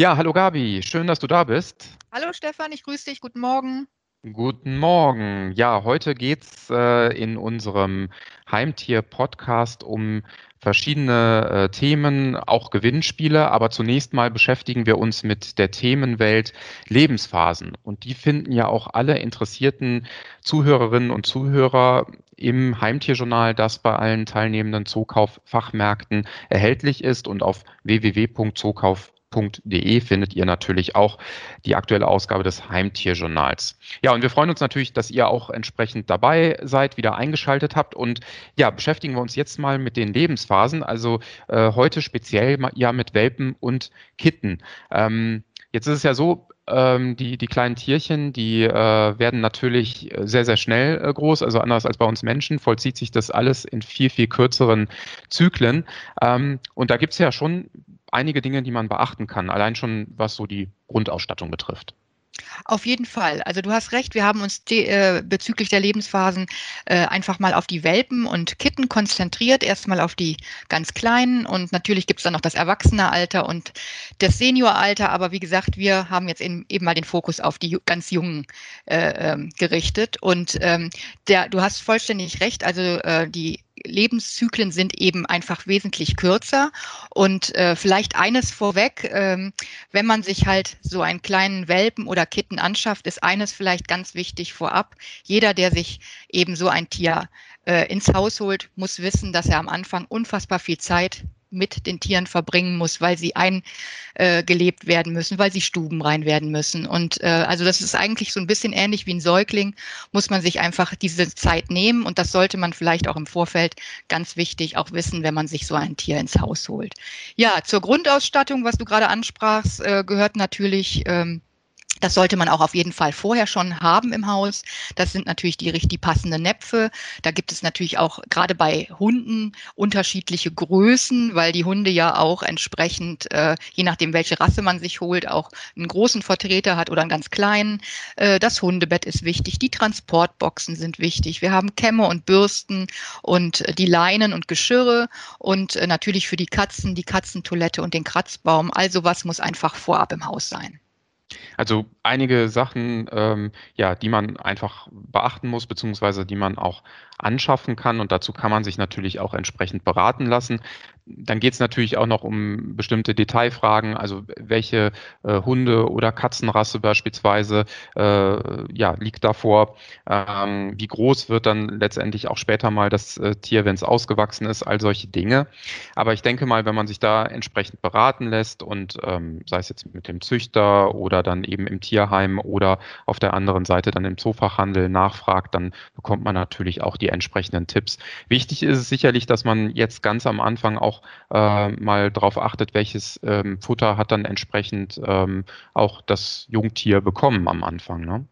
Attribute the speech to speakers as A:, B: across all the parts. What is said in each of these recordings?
A: Ja, hallo Gabi, schön, dass du da bist.
B: Hallo Stefan, ich grüße dich, guten Morgen.
A: Guten Morgen. Ja, heute geht's äh, in unserem Heimtier-Podcast um verschiedene äh, Themen, auch Gewinnspiele, aber zunächst mal beschäftigen wir uns mit der Themenwelt Lebensphasen. Und die finden ja auch alle interessierten Zuhörerinnen und Zuhörer im Heimtierjournal, das bei allen teilnehmenden Zookauffachmärkten erhältlich ist und auf www.zookauf.de www.heimtierjournal.de findet ihr natürlich auch die aktuelle Ausgabe des Heimtierjournals. Ja, und wir freuen uns natürlich, dass ihr auch entsprechend dabei seid, wieder eingeschaltet habt. Und ja, beschäftigen wir uns jetzt mal mit den Lebensphasen. Also äh, heute speziell ja mit Welpen und Kitten. Ähm, jetzt ist es ja so, ähm, die, die kleinen Tierchen, die äh, werden natürlich sehr, sehr schnell äh, groß. Also anders als bei uns Menschen vollzieht sich das alles in viel, viel kürzeren Zyklen. Ähm, und da gibt es ja schon einige Dinge, die man beachten kann, allein schon was so die Grundausstattung betrifft.
B: Auf jeden Fall. Also du hast recht, wir haben uns äh, bezüglich der Lebensphasen äh, einfach mal auf die Welpen und Kitten konzentriert, erstmal auf die ganz kleinen und natürlich gibt es dann noch das Erwachsenealter und das Senioralter, aber wie gesagt, wir haben jetzt eben, eben mal den Fokus auf die ganz Jungen äh, ähm, gerichtet und ähm, der, du hast vollständig recht, also äh, die Lebenszyklen sind eben einfach wesentlich kürzer. Und äh, vielleicht eines vorweg, ähm, wenn man sich halt so einen kleinen Welpen oder Kitten anschafft, ist eines vielleicht ganz wichtig vorab. Jeder, der sich eben so ein Tier äh, ins Haus holt, muss wissen, dass er am Anfang unfassbar viel Zeit mit den Tieren verbringen muss, weil sie eingelebt äh, werden müssen, weil sie stubenrein werden müssen. Und äh, also das ist eigentlich so ein bisschen ähnlich wie ein Säugling, muss man sich einfach diese Zeit nehmen und das sollte man vielleicht auch im Vorfeld ganz wichtig auch wissen, wenn man sich so ein Tier ins Haus holt. Ja, zur Grundausstattung, was du gerade ansprachst, äh, gehört natürlich ähm, das sollte man auch auf jeden Fall vorher schon haben im Haus. Das sind natürlich die richtig passenden Näpfe. Da gibt es natürlich auch gerade bei Hunden unterschiedliche Größen, weil die Hunde ja auch entsprechend, äh, je nachdem, welche Rasse man sich holt, auch einen großen Vertreter hat oder einen ganz kleinen. Äh, das Hundebett ist wichtig. Die Transportboxen sind wichtig. Wir haben Kämme und Bürsten und äh, die Leinen und Geschirre und äh, natürlich für die Katzen die Katzentoilette und den Kratzbaum. Also was muss einfach vorab im Haus sein.
A: Also einige Sachen, ähm, ja, die man einfach beachten muss, beziehungsweise die man auch anschaffen kann. Und dazu kann man sich natürlich auch entsprechend beraten lassen. Dann geht es natürlich auch noch um bestimmte Detailfragen, also welche äh, Hunde- oder Katzenrasse beispielsweise äh, ja, liegt davor, ähm, wie groß wird dann letztendlich auch später mal das äh, Tier, wenn es ausgewachsen ist, all solche Dinge. Aber ich denke mal, wenn man sich da entsprechend beraten lässt und ähm, sei es jetzt mit dem Züchter oder dann eben im Tierheim oder auf der anderen Seite dann im Zoofachhandel nachfragt, dann bekommt man natürlich auch die entsprechenden Tipps. Wichtig ist es sicherlich, dass man jetzt ganz am Anfang auch äh, mal darauf achtet, welches ähm, Futter hat dann entsprechend ähm, auch das Jungtier bekommen am Anfang. Ne?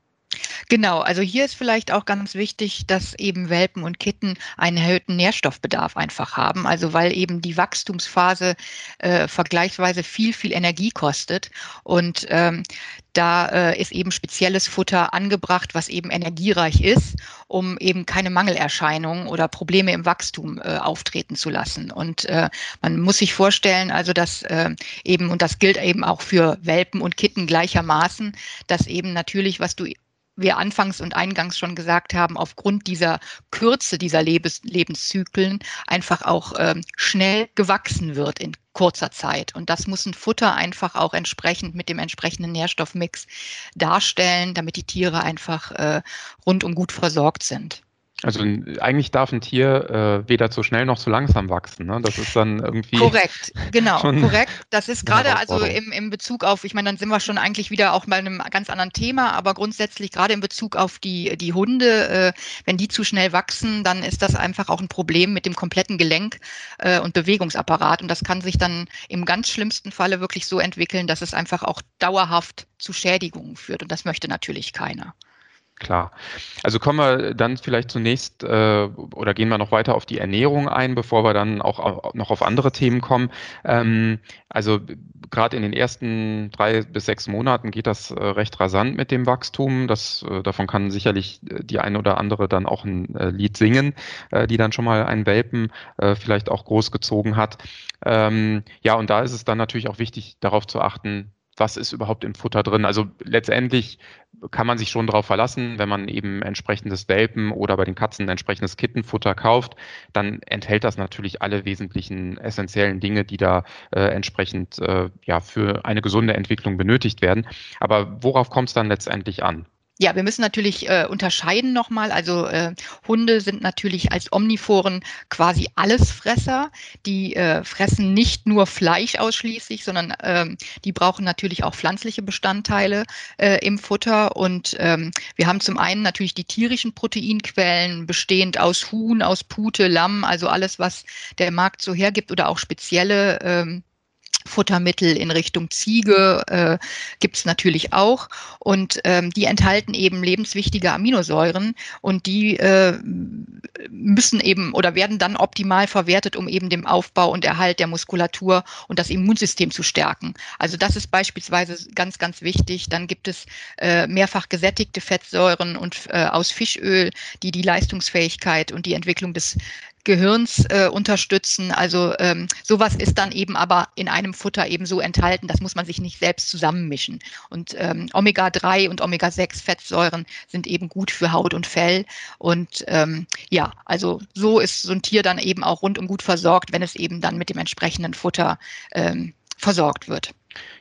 B: Genau, also hier ist vielleicht auch ganz wichtig, dass eben Welpen und Kitten einen erhöhten Nährstoffbedarf einfach haben. Also weil eben die Wachstumsphase äh, vergleichsweise viel, viel Energie kostet. Und ähm, da äh, ist eben spezielles Futter angebracht, was eben energiereich ist, um eben keine Mangelerscheinungen oder Probleme im Wachstum äh, auftreten zu lassen. Und äh, man muss sich vorstellen, also dass äh, eben, und das gilt eben auch für Welpen und Kitten gleichermaßen, dass eben natürlich, was du wir anfangs und eingangs schon gesagt haben, aufgrund dieser Kürze dieser Lebens Lebenszyklen einfach auch ähm, schnell gewachsen wird in kurzer Zeit. Und das muss ein Futter einfach auch entsprechend mit dem entsprechenden Nährstoffmix darstellen, damit die Tiere einfach äh, rundum gut versorgt sind.
A: Also eigentlich darf ein Tier äh, weder zu schnell noch zu langsam wachsen. Ne? Das ist dann irgendwie.
B: Korrekt, genau, korrekt. Das ist gerade also im, im Bezug auf, ich meine, dann sind wir schon eigentlich wieder auch bei einem ganz anderen Thema, aber grundsätzlich gerade in Bezug auf die, die Hunde, äh, wenn die zu schnell wachsen, dann ist das einfach auch ein Problem mit dem kompletten Gelenk äh, und Bewegungsapparat. Und das kann sich dann im ganz schlimmsten Falle wirklich so entwickeln, dass es einfach auch dauerhaft zu Schädigungen führt. Und das möchte natürlich keiner.
A: Klar. Also kommen wir dann vielleicht zunächst äh, oder gehen wir noch weiter auf die Ernährung ein, bevor wir dann auch, auch noch auf andere Themen kommen. Ähm, also gerade in den ersten drei bis sechs Monaten geht das äh, recht rasant mit dem Wachstum. Das, äh, davon kann sicherlich äh, die eine oder andere dann auch ein äh, Lied singen, äh, die dann schon mal einen Welpen vielleicht auch großgezogen hat. Ähm, ja, und da ist es dann natürlich auch wichtig, darauf zu achten, was ist überhaupt im Futter drin. Also letztendlich kann man sich schon darauf verlassen, wenn man eben entsprechendes Welpen oder bei den Katzen entsprechendes Kittenfutter kauft, dann enthält das natürlich alle wesentlichen essentiellen Dinge, die da äh, entsprechend äh, ja für eine gesunde Entwicklung benötigt werden. Aber worauf kommt es dann letztendlich an?
B: Ja, wir müssen natürlich äh, unterscheiden nochmal. Also äh, Hunde sind natürlich als Omnivoren quasi Allesfresser. Die äh, fressen nicht nur Fleisch ausschließlich, sondern ähm, die brauchen natürlich auch pflanzliche Bestandteile äh, im Futter. Und ähm, wir haben zum einen natürlich die tierischen Proteinquellen, bestehend aus Huhn, aus Pute, Lamm, also alles, was der Markt so hergibt oder auch spezielle ähm, Futtermittel in Richtung Ziege äh, gibt es natürlich auch. Und ähm, die enthalten eben lebenswichtige Aminosäuren und die äh, müssen eben oder werden dann optimal verwertet, um eben den Aufbau und Erhalt der Muskulatur und das Immunsystem zu stärken. Also das ist beispielsweise ganz, ganz wichtig. Dann gibt es äh, mehrfach gesättigte Fettsäuren und äh, aus Fischöl, die die Leistungsfähigkeit und die Entwicklung des Gehirns äh, unterstützen. Also ähm, sowas ist dann eben aber in einem Futter eben so enthalten, das muss man sich nicht selbst zusammenmischen. Und ähm, Omega-3 und Omega-6-Fettsäuren sind eben gut für Haut und Fell. Und ähm, ja, also so ist so ein Tier dann eben auch rundum gut versorgt, wenn es eben dann mit dem entsprechenden Futter ähm, versorgt wird.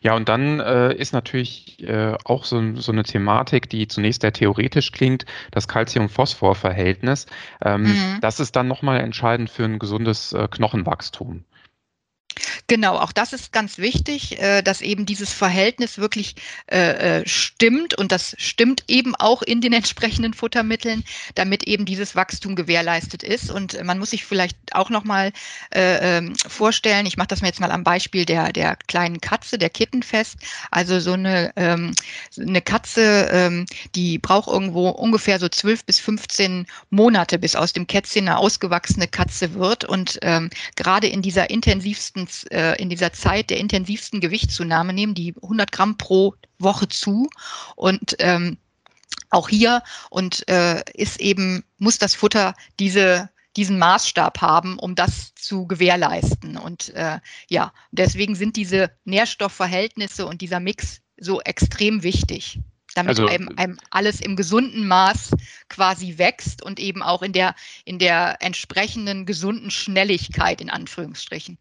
A: Ja, und dann äh, ist natürlich äh, auch so, so, eine Thematik, die zunächst sehr theoretisch klingt, das Calcium-Phosphor-Verhältnis. Ähm, mhm. Das ist dann nochmal entscheidend für ein gesundes äh, Knochenwachstum.
B: Genau, auch das ist ganz wichtig, äh, dass eben dieses Verhältnis wirklich äh, äh, stimmt und das stimmt eben auch in den entsprechenden Futtermitteln, damit eben dieses Wachstum gewährleistet ist. Und man muss sich vielleicht auch noch mal ähm, vorstellen, ich mache das mir jetzt mal am Beispiel der, der kleinen Katze, der Kitten fest. Also so eine, ähm, eine Katze, ähm, die braucht irgendwo ungefähr so zwölf bis 15 Monate, bis aus dem Kätzchen eine ausgewachsene Katze wird. Und gerade in dieser intensivsten äh, in dieser Zeit der intensivsten Gewichtszunahme nehmen die 100 Gramm pro Woche zu und ähm, auch hier und äh, ist eben muss das Futter diese diesen Maßstab haben, um das zu gewährleisten. Und äh, ja, deswegen sind diese Nährstoffverhältnisse und dieser Mix so extrem wichtig damit also, einem, einem, alles im gesunden Maß quasi wächst und eben auch in der, in der entsprechenden gesunden Schnelligkeit in Anführungsstrichen.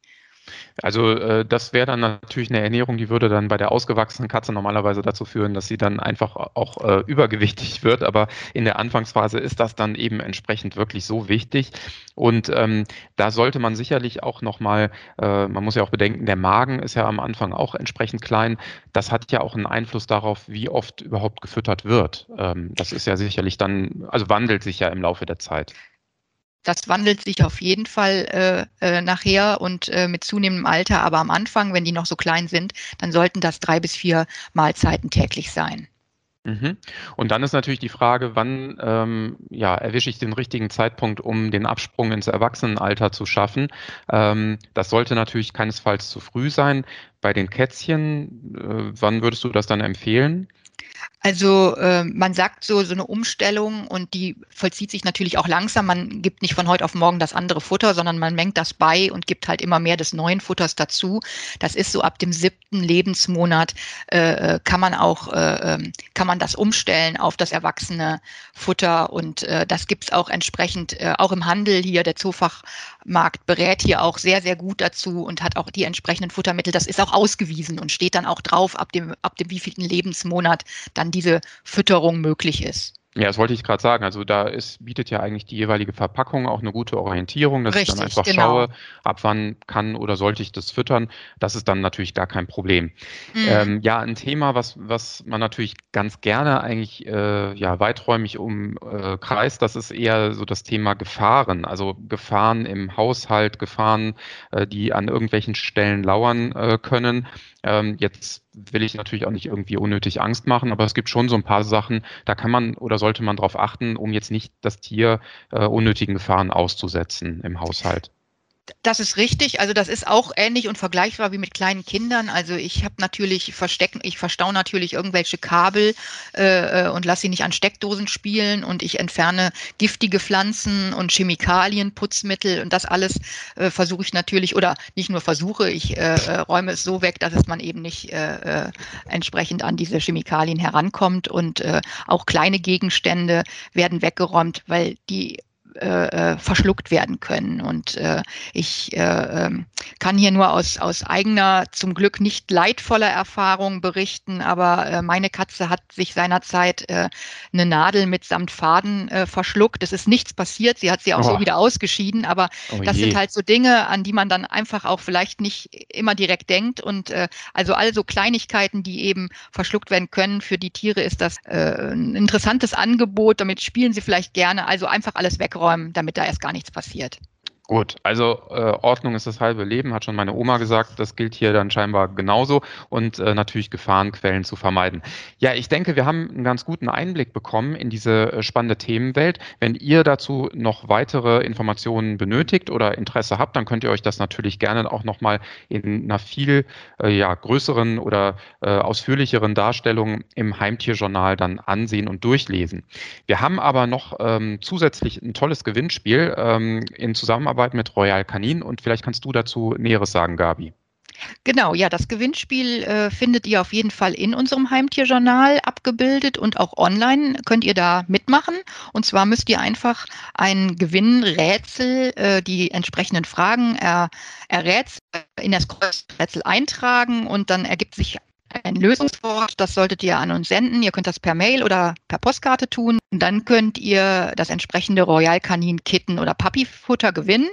A: Also äh, das wäre dann natürlich eine Ernährung, die würde dann bei der ausgewachsenen Katze normalerweise dazu führen, dass sie dann einfach auch äh, übergewichtig wird. Aber in der Anfangsphase ist das dann eben entsprechend wirklich so wichtig. Und ähm, da sollte man sicherlich auch nochmal, äh, man muss ja auch bedenken, der Magen ist ja am Anfang auch entsprechend klein. Das hat ja auch einen Einfluss darauf, wie oft überhaupt gefüttert wird. Ähm, das ist ja sicherlich dann, also wandelt sich ja im Laufe der Zeit.
B: Das wandelt sich auf jeden Fall äh, äh, nachher und äh, mit zunehmendem Alter, aber am Anfang, wenn die noch so klein sind, dann sollten das drei bis vier Mahlzeiten täglich sein.
A: Mhm. Und dann ist natürlich die Frage, wann ähm, ja, erwische ich den richtigen Zeitpunkt, um den Absprung ins Erwachsenenalter zu schaffen. Ähm, das sollte natürlich keinesfalls zu früh sein. Bei den Kätzchen, äh, wann würdest du das dann empfehlen?
B: Also äh, man sagt so, so eine Umstellung und die vollzieht sich natürlich auch langsam. Man gibt nicht von heute auf morgen das andere Futter, sondern man mengt das bei und gibt halt immer mehr des neuen Futters dazu. Das ist so ab dem siebten Lebensmonat äh, äh kann man auch äh, ähm, kann man das umstellen auf das erwachsene Futter und äh, das gibt's auch entsprechend äh, auch im Handel hier. Der Zoofachmarkt berät hier auch sehr sehr gut dazu und hat auch die entsprechenden Futtermittel. Das ist auch ausgewiesen und steht dann auch drauf ab dem ab dem wievielten Lebensmonat dann diese Fütterung möglich ist.
A: Ja, das wollte ich gerade sagen. Also da ist, bietet ja eigentlich die jeweilige Verpackung auch eine gute Orientierung, dass Richtig, ich dann einfach genau. schaue, ab wann kann oder sollte ich das füttern. Das ist dann natürlich gar kein Problem. Mhm. Ähm, ja, ein Thema, was, was man natürlich ganz gerne eigentlich äh, ja, weiträumig umkreist, äh, das ist eher so das Thema Gefahren. Also Gefahren im Haushalt, Gefahren, äh, die an irgendwelchen Stellen lauern äh, können. Ähm, jetzt will ich natürlich auch nicht irgendwie unnötig Angst machen, aber es gibt schon so ein paar Sachen, da kann man oder sollte man darauf achten, um jetzt nicht das Tier äh, unnötigen Gefahren auszusetzen im Haushalt.
B: Das ist richtig. Also das ist auch ähnlich und vergleichbar wie mit kleinen Kindern. Also ich habe natürlich verstecken, ich verstaue natürlich irgendwelche Kabel äh, äh, und lasse sie nicht an Steckdosen spielen und ich entferne giftige Pflanzen und Chemikalien, Putzmittel und das alles äh, versuche ich natürlich oder nicht nur versuche, ich äh, äh räume es so weg, dass es man eben nicht äh, äh, entsprechend an diese Chemikalien herankommt und äh, auch kleine Gegenstände werden weggeräumt, weil die äh, äh, verschluckt werden können. Und äh, ich äh, ähm, kann hier nur aus, aus eigener, zum Glück nicht leidvoller Erfahrung berichten, aber äh, meine Katze hat sich seinerzeit äh, eine Nadel mitsamt Faden verschluckt. Es ist nichts passiert, sie hat sie auch oh. so wieder ausgeschieden, aber oh das sind halt so Dinge, an die man dann einfach auch vielleicht nicht immer direkt denkt. Und also all so Kleinigkeiten, die eben verschluckt werden können, für die Tiere ist das ein interessantes Angebot, damit spielen sie vielleicht gerne. Also einfach alles wegräumen räumen, damit da erst gar nichts passiert.
A: Gut, also äh, Ordnung ist das halbe Leben, hat schon meine Oma gesagt. Das gilt hier dann scheinbar genauso und äh, natürlich Gefahrenquellen zu vermeiden. Ja, ich denke, wir haben einen ganz guten Einblick bekommen in diese äh, spannende Themenwelt. Wenn ihr dazu noch weitere Informationen benötigt oder Interesse habt, dann könnt ihr euch das natürlich gerne auch nochmal in einer viel äh, ja, größeren oder äh, ausführlicheren Darstellung im Heimtierjournal dann ansehen und durchlesen. Wir haben aber noch ähm, zusätzlich ein tolles Gewinnspiel ähm, in Zusammenarbeit Zusammenarbeit mit Royal Canin und vielleicht kannst du dazu Näheres sagen, Gabi.
B: Genau, ja, das Gewinnspiel äh, findet ihr auf jeden Fall in unserem Heimtierjournal abgebildet und auch online könnt ihr da mitmachen. Und zwar müsst ihr einfach ein Gewinnrätsel, äh, die entsprechenden Fragen er, in das Kreuzrätsel eintragen und dann ergibt sich ein Lösungswort, das solltet ihr an uns senden. Ihr könnt das per Mail oder per Postkarte tun. Und dann könnt ihr das entsprechende Royal Kanin Kitten oder Papifutter gewinnen.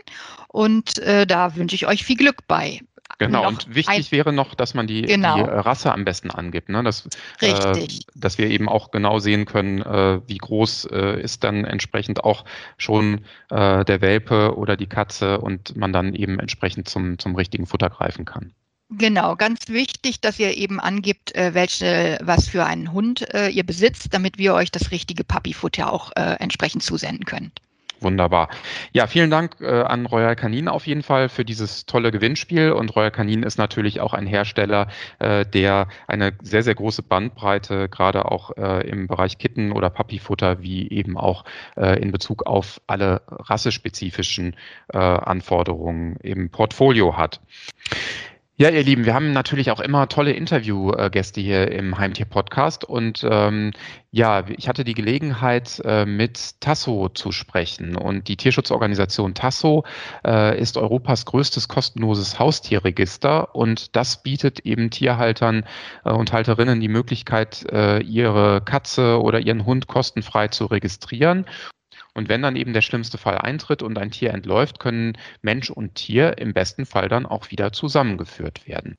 B: Und äh, da wünsche ich euch viel Glück bei.
A: Genau, und wichtig wäre noch, dass man die, genau. die Rasse am besten angibt. Ne? Dass, Richtig. Äh, dass wir eben auch genau sehen können, äh, wie groß äh, ist dann entsprechend auch schon äh, der Welpe oder die Katze und man dann eben entsprechend zum, zum richtigen Futter greifen kann.
B: Genau, ganz wichtig, dass ihr eben angibt, äh, welche, was für einen Hund äh, ihr besitzt, damit wir euch das richtige Puppyfutter auch äh, entsprechend zusenden können.
A: Wunderbar. Ja, vielen Dank äh, an Royal Canin auf jeden Fall für dieses tolle Gewinnspiel. Und Royal Canin ist natürlich auch ein Hersteller, äh, der eine sehr, sehr große Bandbreite, gerade auch äh, im Bereich Kitten- oder Puppyfutter, wie eben auch äh, in Bezug auf alle rassespezifischen äh, Anforderungen im Portfolio hat. Ja, ihr Lieben, wir haben natürlich auch immer tolle Interviewgäste hier im Heimtier-Podcast. Und ähm, ja, ich hatte die Gelegenheit, äh, mit Tasso zu sprechen. Und die Tierschutzorganisation Tasso äh, ist Europas größtes kostenloses Haustierregister. Und das bietet eben Tierhaltern äh, und Halterinnen die Möglichkeit, äh, ihre Katze oder ihren Hund kostenfrei zu registrieren und wenn dann eben der schlimmste Fall eintritt und ein Tier entläuft, können Mensch und Tier im besten Fall dann auch wieder zusammengeführt werden.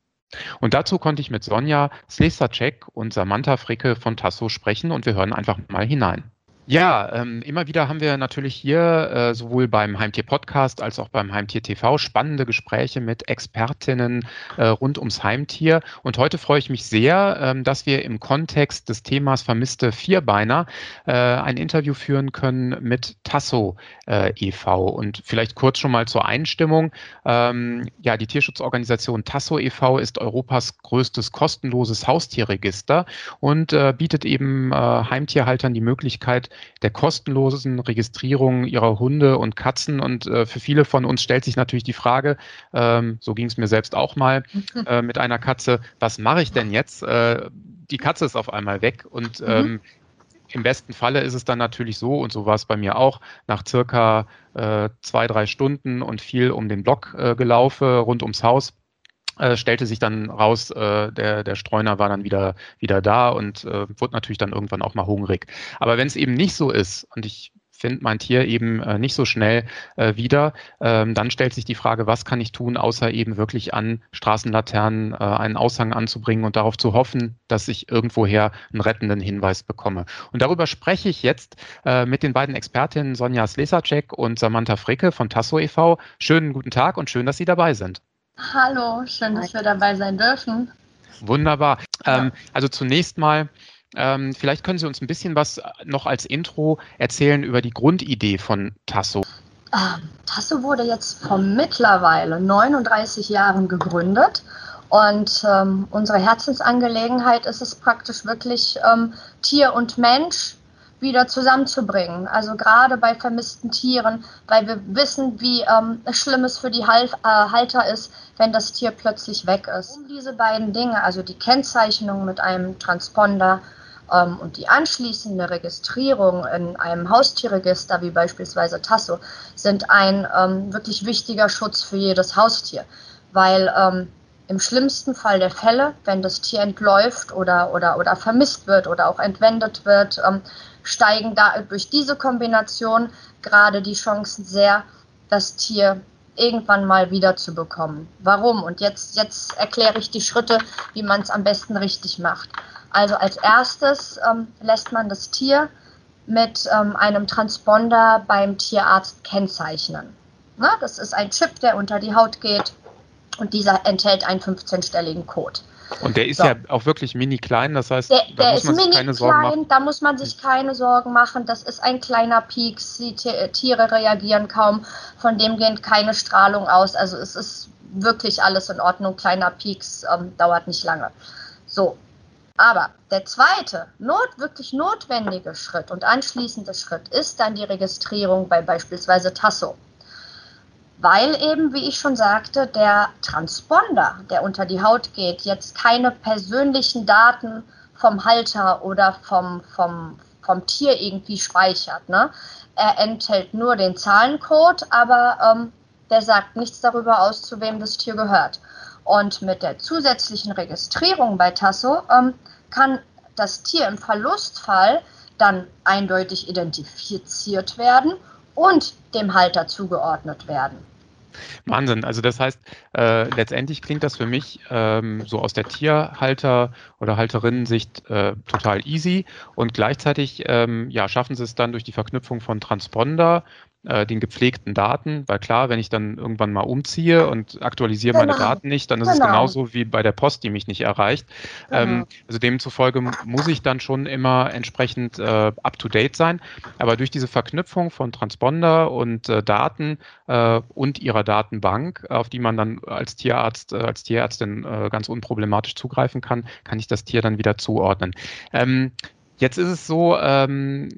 A: Und dazu konnte ich mit Sonja Slesacek und Samantha Fricke von Tasso sprechen und wir hören einfach mal hinein. Ja, ähm, immer wieder haben wir natürlich hier äh, sowohl beim Heimtier Podcast als auch beim Heimtier TV spannende Gespräche mit Expertinnen äh, rund ums Heimtier. Und heute freue ich mich sehr, ähm, dass wir im Kontext des Themas vermisste Vierbeiner äh, ein Interview führen können mit Tasso äh, e.V. Und vielleicht kurz schon mal zur Einstimmung. Ähm, ja, die Tierschutzorganisation Tasso e.V. ist Europas größtes kostenloses Haustierregister und äh, bietet eben äh, Heimtierhaltern die Möglichkeit, der kostenlosen Registrierung ihrer Hunde und Katzen. Und äh, für viele von uns stellt sich natürlich die Frage, ähm, so ging es mir selbst auch mal äh, mit einer Katze, was mache ich denn jetzt? Äh, die Katze ist auf einmal weg und mhm. ähm, im besten Falle ist es dann natürlich so, und so war es bei mir auch, nach circa äh, zwei, drei Stunden und viel um den Block äh, gelaufen, rund ums Haus, äh, stellte sich dann raus, äh, der, der Streuner war dann wieder, wieder da und äh, wurde natürlich dann irgendwann auch mal hungrig. Aber wenn es eben nicht so ist und ich finde mein Tier eben äh, nicht so schnell äh, wieder, ähm, dann stellt sich die Frage, was kann ich tun, außer eben wirklich an Straßenlaternen äh, einen Aushang anzubringen und darauf zu hoffen, dass ich irgendwoher einen rettenden Hinweis bekomme. Und darüber spreche ich jetzt äh, mit den beiden Expertinnen Sonja Slesacek und Samantha Fricke von Tasso e.V. Schönen guten Tag und schön, dass Sie dabei sind.
C: Hallo, schön, dass wir dabei sein dürfen.
A: Wunderbar. Ähm, also zunächst mal, ähm, vielleicht können Sie uns ein bisschen was noch als Intro erzählen über die Grundidee von Tasso.
C: Ähm, Tasso wurde jetzt vor mittlerweile 39 Jahren gegründet. Und ähm, unsere Herzensangelegenheit ist es praktisch wirklich, ähm, Tier und Mensch wieder zusammenzubringen. Also gerade bei vermissten Tieren, weil wir wissen, wie ähm, schlimm es für die Hal äh, Halter ist, wenn das Tier plötzlich weg ist. Um diese beiden Dinge, also die Kennzeichnung mit einem Transponder ähm, und die anschließende Registrierung in einem Haustierregister, wie beispielsweise Tasso, sind ein ähm, wirklich wichtiger Schutz für jedes Haustier. Weil ähm, im schlimmsten Fall der Fälle, wenn das Tier entläuft oder, oder, oder vermisst wird oder auch entwendet wird, ähm, steigen da durch diese Kombination gerade die Chancen sehr, das Tier irgendwann mal wieder zu bekommen. Warum? Und jetzt, jetzt erkläre ich die Schritte, wie man es am besten richtig macht. Also als erstes ähm, lässt man das Tier mit ähm, einem Transponder beim Tierarzt kennzeichnen. Na, das ist ein Chip, der unter die Haut geht und dieser enthält einen 15-stelligen Code.
A: Und der ist so. ja auch wirklich mini klein, das heißt,
C: der, da der muss man sich keine Sorgen machen. Da muss man sich keine Sorgen machen. Das ist ein kleiner Pieks. Die Tiere reagieren kaum. Von dem geht keine Strahlung aus. Also es ist wirklich alles in Ordnung. Kleiner Pieks ähm, dauert nicht lange. So. Aber der zweite, not, wirklich notwendige Schritt und anschließende Schritt ist dann die Registrierung bei beispielsweise Tasso weil eben, wie ich schon sagte, der Transponder, der unter die Haut geht, jetzt keine persönlichen Daten vom Halter oder vom, vom, vom Tier irgendwie speichert. Ne? Er enthält nur den Zahlencode, aber ähm, der sagt nichts darüber aus, zu wem das Tier gehört. Und mit der zusätzlichen Registrierung bei Tasso ähm, kann das Tier im Verlustfall dann eindeutig identifiziert werden und dem Halter zugeordnet werden.
A: Wahnsinn. Also das heißt, äh, letztendlich klingt das für mich ähm, so aus der Tierhalter- oder Halterinnen-Sicht äh, total easy und gleichzeitig ähm, ja, schaffen sie es dann durch die Verknüpfung von Transponder äh, den gepflegten Daten, weil klar, wenn ich dann irgendwann mal umziehe und aktualisiere genau. meine Daten nicht, dann ist genau. es genauso wie bei der Post, die mich nicht erreicht. Genau. Ähm, also demzufolge muss ich dann schon immer entsprechend äh, up-to-date sein. Aber durch diese Verknüpfung von Transponder und äh, Daten äh, und ihrer Datenbank, auf die man dann als Tierarzt, äh, als Tierärztin äh, ganz unproblematisch zugreifen kann, kann ich das Tier dann wieder zuordnen. Ähm, Jetzt ist es so, ähm,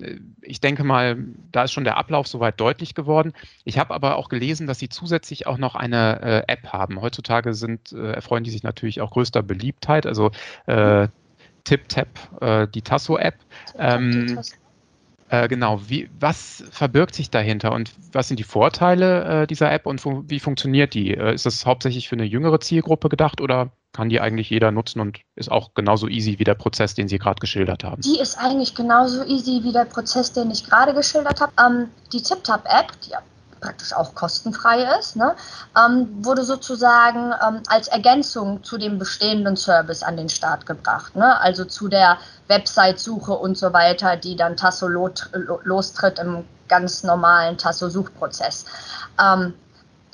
A: ich denke mal, da ist schon der Ablauf soweit deutlich geworden. Ich habe aber auch gelesen, dass Sie zusätzlich auch noch eine äh, App haben. Heutzutage sind, äh, erfreuen die sich natürlich auch größter Beliebtheit. Also äh, TipTap, äh, die Tasso-App. Ähm, äh, genau, wie, was verbirgt sich dahinter und was sind die Vorteile äh, dieser App und fu wie funktioniert die? Äh, ist das hauptsächlich für eine jüngere Zielgruppe gedacht oder kann die eigentlich jeder nutzen und ist auch genauso easy wie der Prozess, den Sie gerade geschildert haben?
C: Die ist eigentlich genauso easy wie der Prozess, den ich gerade geschildert habe. Ähm, die TipTap-App, die praktisch auch kostenfrei ist, ne, ähm, wurde sozusagen ähm, als Ergänzung zu dem bestehenden Service an den Start gebracht. Ne? Also zu der Website-Suche und so weiter, die dann Tasso lostritt im ganz normalen Tasso-Suchprozess. Ähm,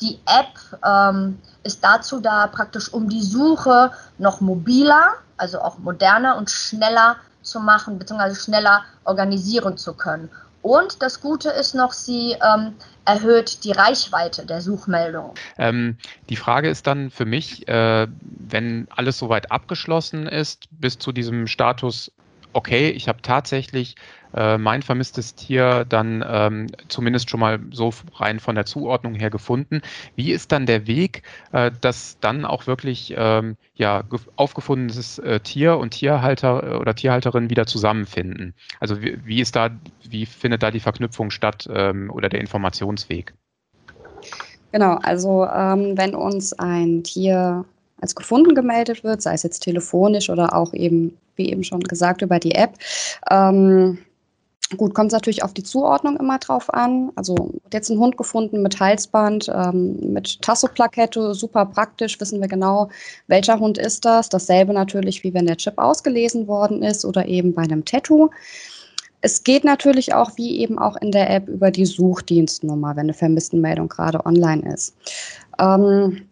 C: die App ähm, ist dazu da, praktisch um die Suche noch mobiler, also auch moderner und schneller zu machen, beziehungsweise schneller organisieren zu können. Und das Gute ist noch, sie ähm, erhöht die Reichweite der Suchmeldung.
A: Ähm, die Frage ist dann für mich, äh, wenn alles soweit abgeschlossen ist, bis zu diesem Status, okay, ich habe tatsächlich äh, mein vermisstes Tier dann ähm, zumindest schon mal so rein von der Zuordnung her gefunden. Wie ist dann der Weg, äh, dass dann auch wirklich ähm, ja, aufgefundenes äh, Tier und Tierhalter äh, oder Tierhalterin wieder zusammenfinden? Also wie, wie ist da, wie findet da die Verknüpfung statt ähm, oder der Informationsweg?
D: Genau, also ähm, wenn uns ein Tier als gefunden gemeldet wird, sei es jetzt telefonisch oder auch eben, wie eben schon gesagt, über die App, ähm, Gut, kommt es natürlich auf die Zuordnung immer drauf an. Also jetzt ein Hund gefunden mit Halsband, ähm, mit Tasso-Plakette, super praktisch, wissen wir genau, welcher Hund ist das. Dasselbe natürlich, wie wenn der Chip ausgelesen worden ist oder eben bei einem Tattoo. Es geht natürlich auch, wie eben auch in der App, über die Suchdienstnummer, wenn eine Vermisstenmeldung gerade online ist. Ähm,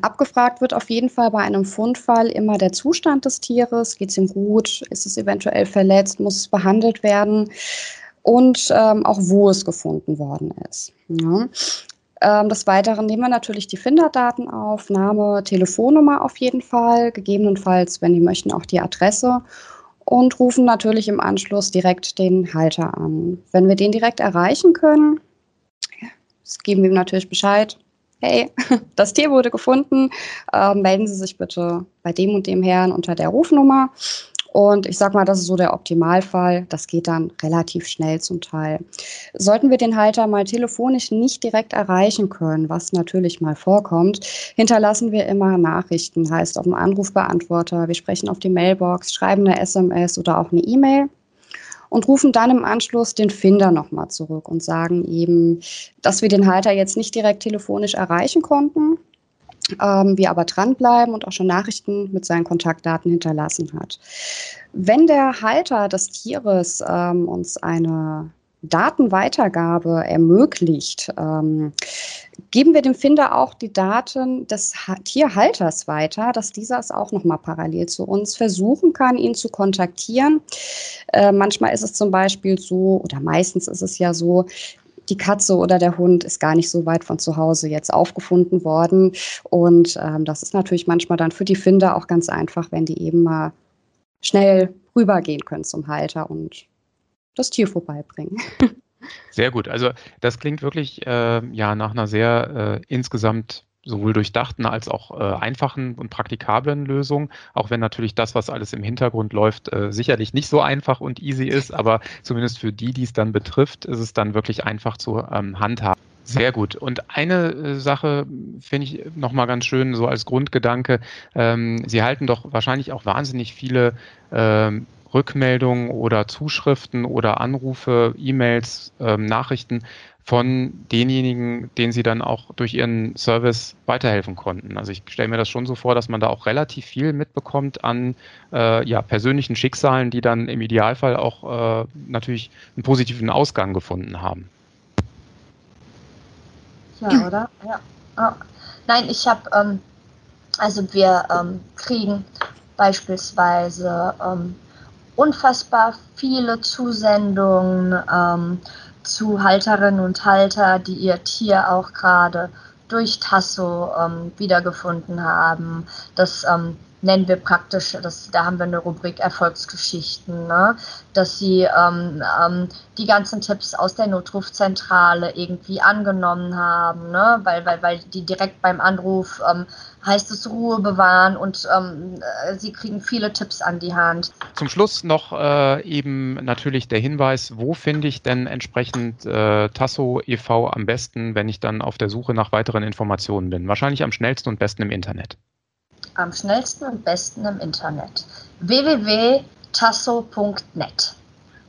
D: Abgefragt wird auf jeden Fall bei einem Fundfall immer der Zustand des Tieres. Geht es ihm gut? Ist es eventuell verletzt? Muss es behandelt werden? und ähm, auch wo es gefunden worden ist. Ja. Ähm, des Weiteren nehmen wir natürlich die Finderdaten auf, Name, Telefonnummer auf jeden Fall, gegebenenfalls, wenn die möchten, auch die Adresse und rufen natürlich im Anschluss direkt den Halter an. Wenn wir den direkt erreichen können, geben wir ihm natürlich Bescheid. Hey, das Tier wurde gefunden. Äh, melden Sie sich bitte bei dem und dem Herrn unter der Rufnummer. Und ich sage mal, das ist so der Optimalfall. Das geht dann relativ schnell zum Teil. Sollten wir den Halter mal telefonisch nicht direkt erreichen können, was natürlich mal vorkommt, hinterlassen wir immer Nachrichten, heißt auf dem Anrufbeantworter. Wir sprechen auf die Mailbox, schreiben eine SMS oder auch eine E-Mail und rufen dann im Anschluss den Finder nochmal zurück und sagen eben, dass wir den Halter jetzt nicht direkt telefonisch erreichen konnten, ähm, wir aber dranbleiben und auch schon Nachrichten mit seinen Kontaktdaten hinterlassen hat. Wenn der Halter des Tieres ähm, uns eine Datenweitergabe ermöglicht, ähm, geben wir dem Finder auch die Daten des ha Tierhalters weiter, dass dieser es auch nochmal parallel zu uns versuchen kann, ihn zu kontaktieren. Äh, manchmal ist es zum Beispiel so, oder meistens ist es ja so, die Katze oder der Hund ist gar nicht so weit von zu Hause jetzt aufgefunden worden. Und ähm, das ist natürlich manchmal dann für die Finder auch ganz einfach, wenn die eben mal schnell rübergehen können zum Halter und das Tier vorbeibringen.
A: Sehr gut. Also das klingt wirklich äh, ja nach einer sehr äh, insgesamt sowohl durchdachten als auch äh, einfachen und praktikablen Lösung, auch wenn natürlich das, was alles im Hintergrund läuft, äh, sicherlich nicht so einfach und easy ist, aber zumindest für die, die es dann betrifft, ist es dann wirklich einfach zu ähm, handhaben. Sehr gut. Und eine äh, Sache finde ich nochmal ganz schön, so als Grundgedanke. Ähm, Sie halten doch wahrscheinlich auch wahnsinnig viele ähm, Rückmeldungen oder Zuschriften oder Anrufe, E-Mails, ähm, Nachrichten von denjenigen, denen sie dann auch durch ihren Service weiterhelfen konnten. Also ich stelle mir das schon so vor, dass man da auch relativ viel mitbekommt an äh, ja, persönlichen Schicksalen, die dann im Idealfall auch äh, natürlich einen positiven Ausgang gefunden haben.
C: Ja, oder? Ja. Oh. Nein, ich habe, ähm, also wir ähm, kriegen beispielsweise ähm, unfassbar viele Zusendungen ähm, zu Halterinnen und Halter, die ihr Tier auch gerade durch Tasso ähm, wiedergefunden haben. Das ähm, nennen wir praktisch, das, da haben wir eine Rubrik Erfolgsgeschichten, ne? dass sie ähm, ähm, die ganzen Tipps aus der Notrufzentrale irgendwie angenommen haben, ne? weil, weil, weil die direkt beim Anruf ähm, heißt es Ruhe bewahren und ähm, äh, sie kriegen viele Tipps an die Hand.
A: Zum Schluss noch äh, eben natürlich der Hinweis, wo finde ich denn entsprechend äh, Tasso e.V. am besten, wenn ich dann auf der Suche nach weiteren Informationen bin? Wahrscheinlich am schnellsten und besten im Internet.
C: Am schnellsten und besten im Internet. www.tasso.net.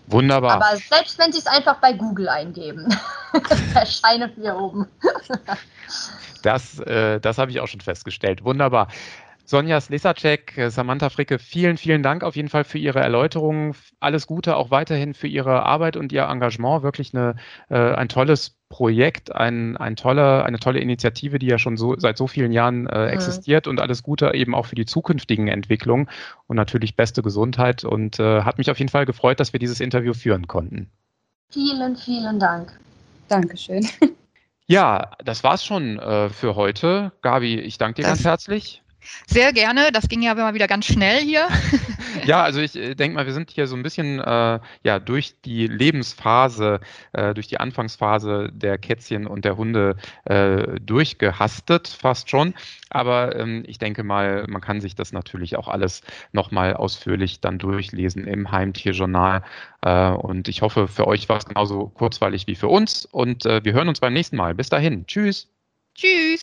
A: Wunderbar.
C: Aber selbst wenn Sie es einfach bei Google eingeben, erscheinen wir oben.
A: Das, äh, das habe ich auch schon festgestellt. Wunderbar. Sonja Slesacek, Samantha Fricke, vielen, vielen Dank auf jeden Fall für Ihre Erläuterungen. Alles Gute auch weiterhin für Ihre Arbeit und Ihr Engagement. Wirklich eine, äh, ein tolles Projekt, ein, ein tolle, eine tolle Initiative, die ja schon so, seit so vielen Jahren äh, existiert und alles Gute eben auch für die zukünftigen Entwicklungen und natürlich beste Gesundheit und äh, hat mich auf jeden Fall gefreut, dass wir dieses Interview führen konnten.
C: Vielen, vielen Dank.
D: Dankeschön.
A: Ja, das war's schon äh, für heute. Gabi, ich danke dir das ganz herzlich.
B: Sehr gerne. Das ging ja immer wieder ganz schnell hier.
A: ja, also ich äh, denke mal, wir sind hier so ein bisschen äh, ja durch die Lebensphase, äh, durch die Anfangsphase der Kätzchen und der Hunde äh, durchgehastet, fast schon. Aber ähm, ich denke mal, man kann sich das natürlich auch alles nochmal ausführlich dann durchlesen im Heimtierjournal. Äh, und ich hoffe, für euch war es genauso kurzweilig wie für uns. Und wir hören uns beim nächsten Mal. Bis dahin. Tschüss.
B: Tschüss.